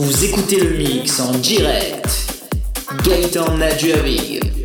Vous écoutez le mix en direct. Gaëtan Nadjavig.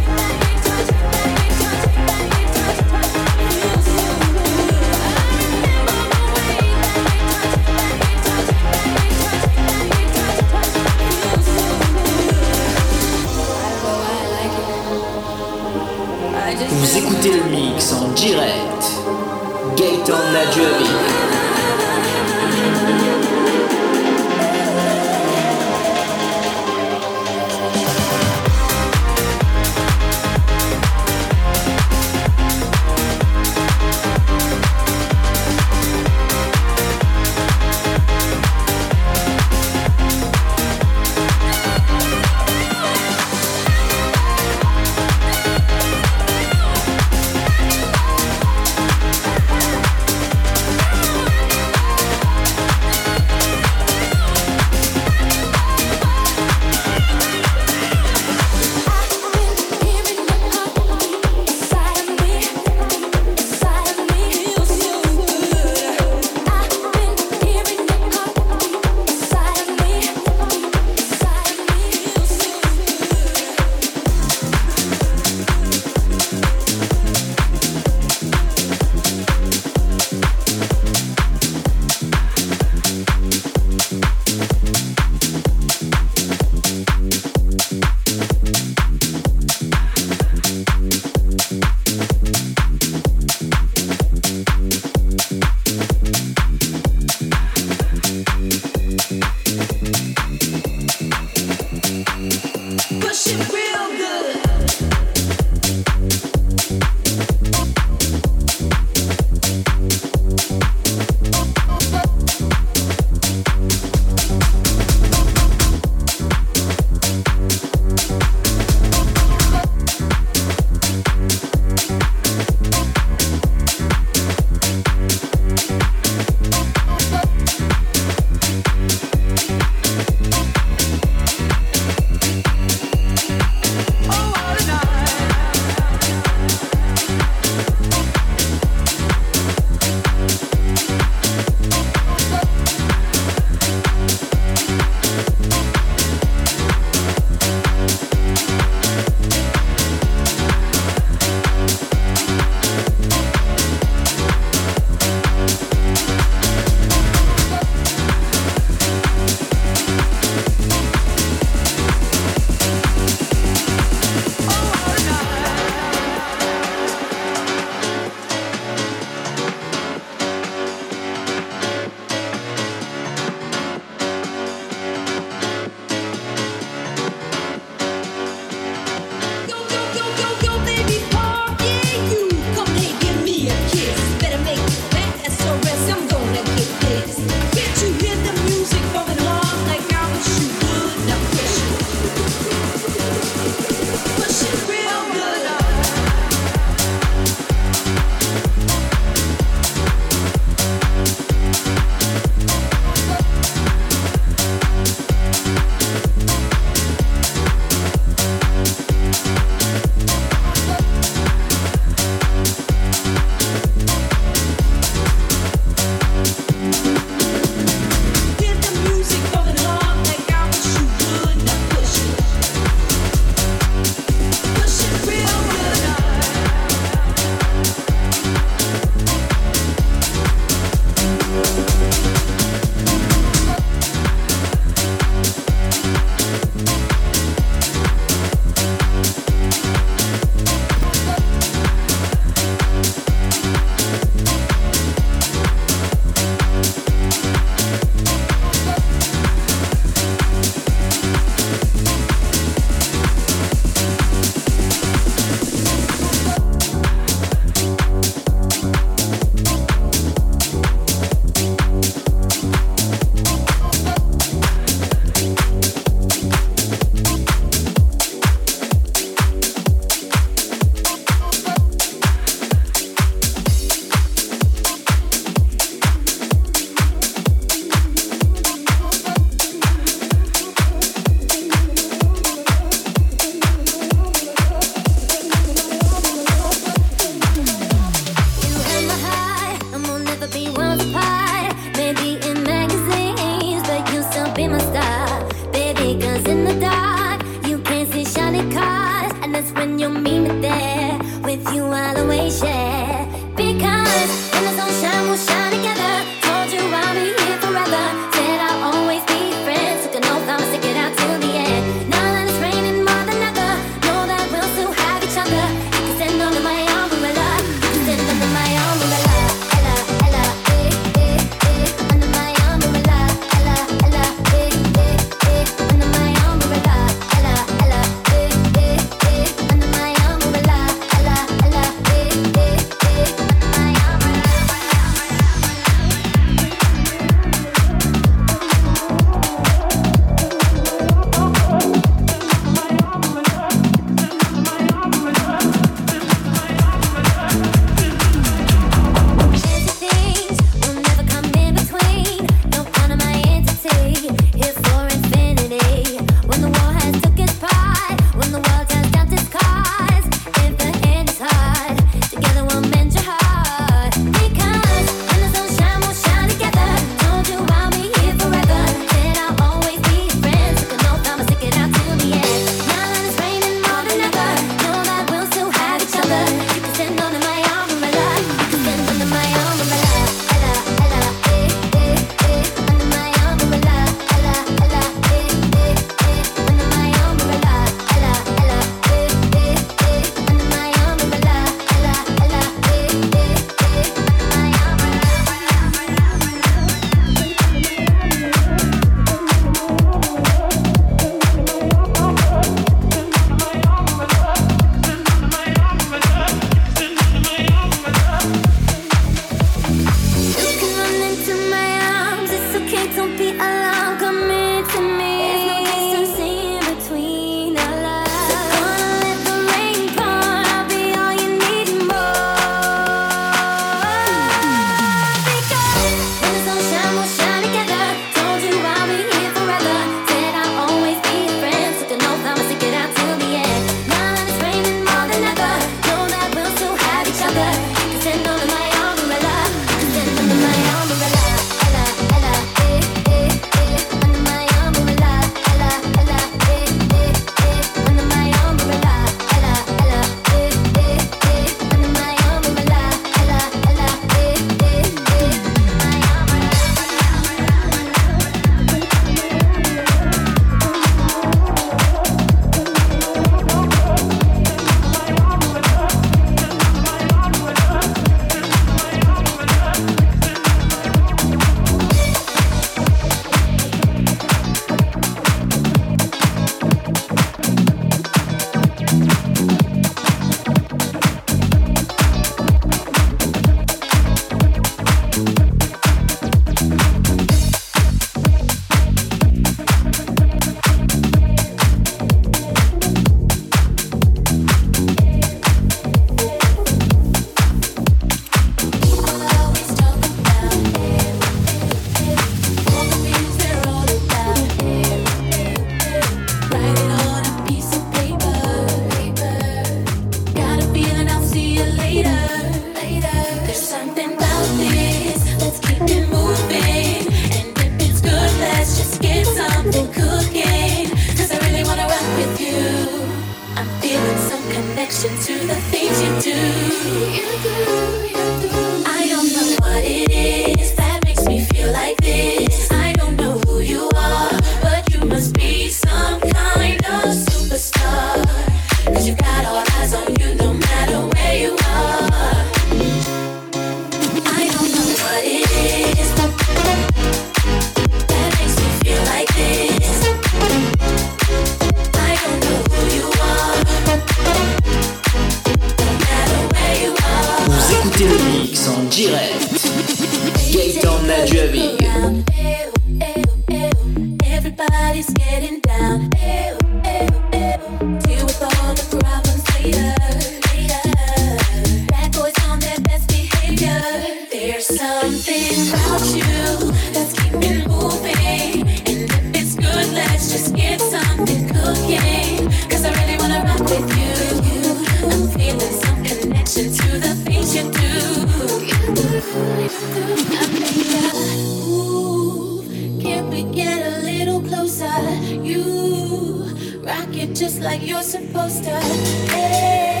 you rock it just like you're supposed to. Hey.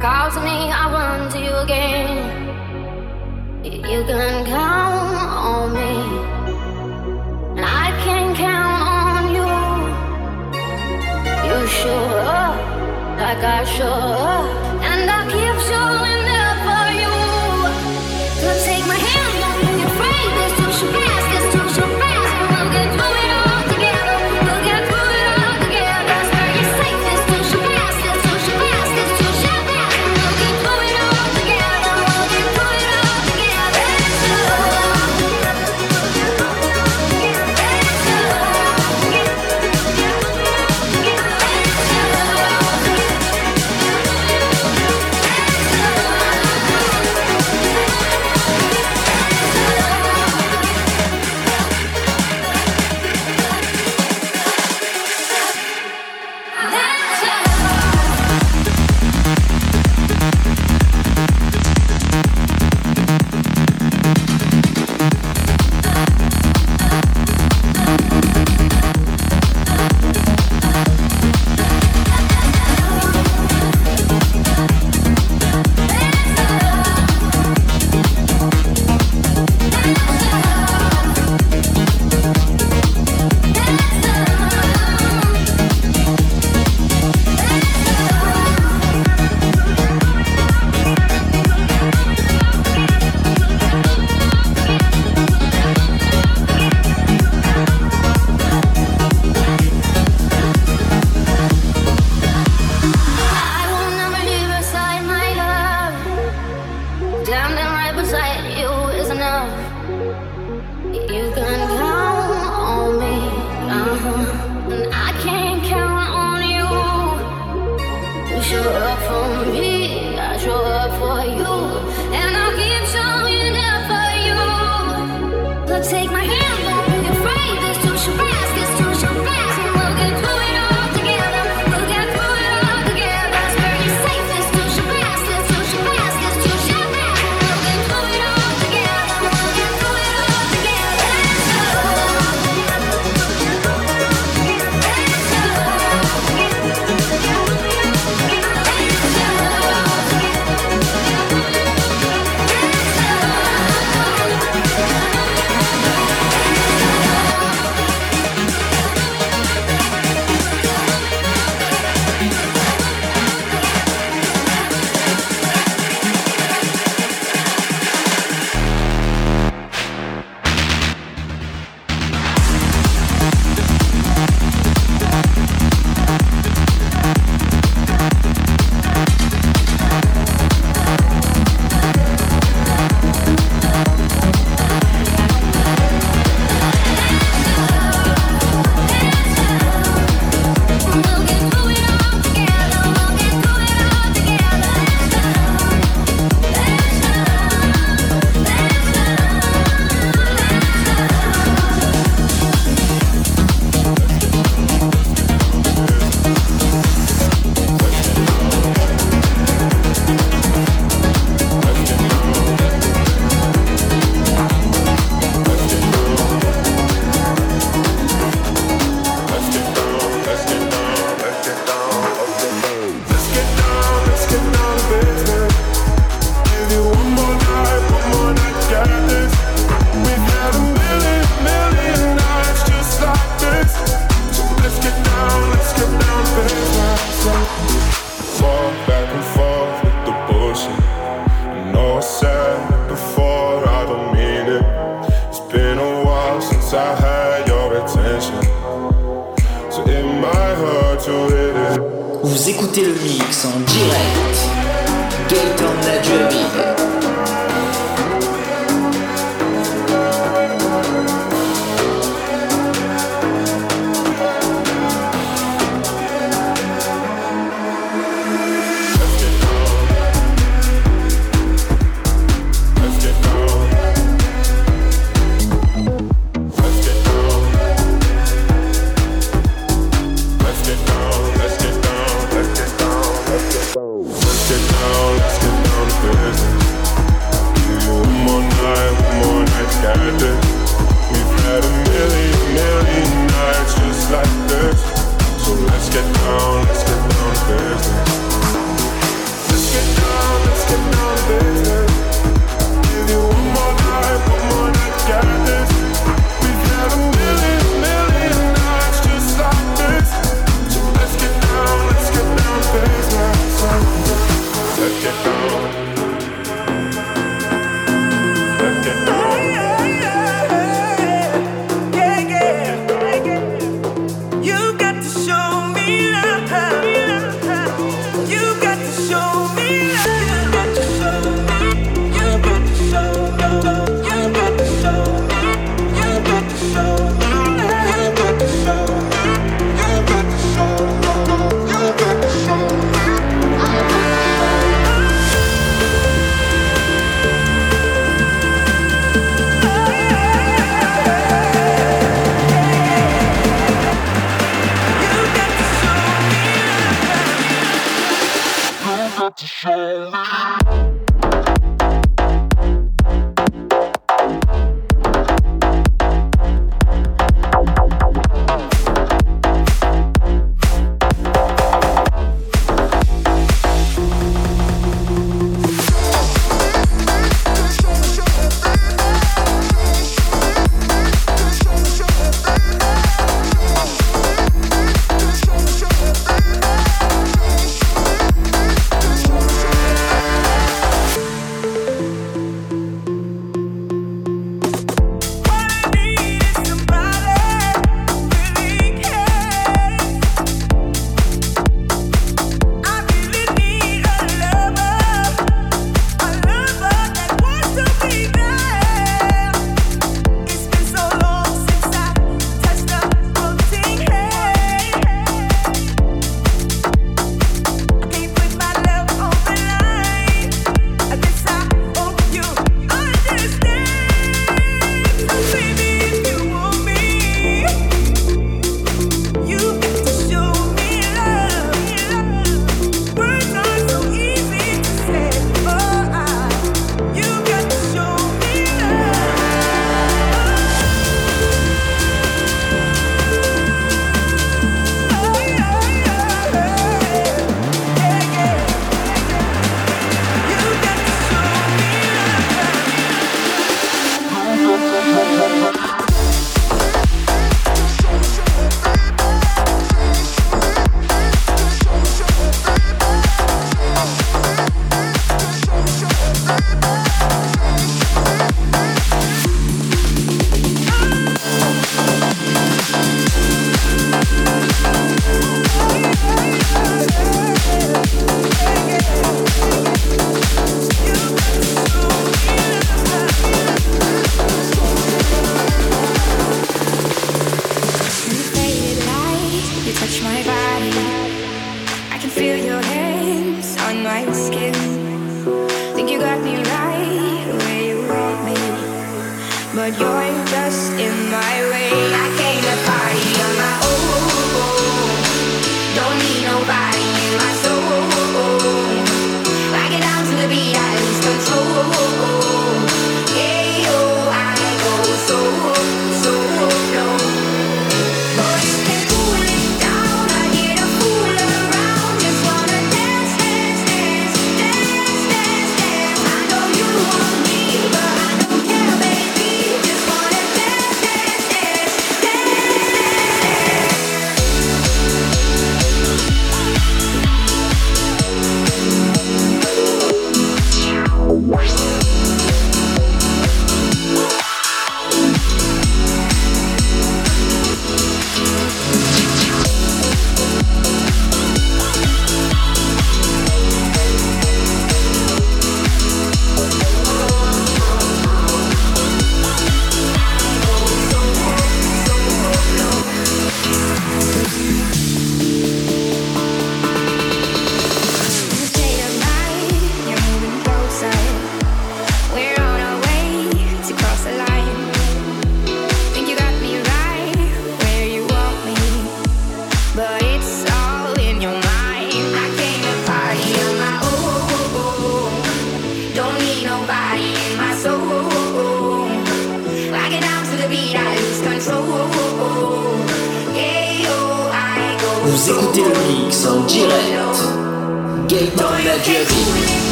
Call to me, I run to you again. You can count on me, and I can count on you. You show up like I show up.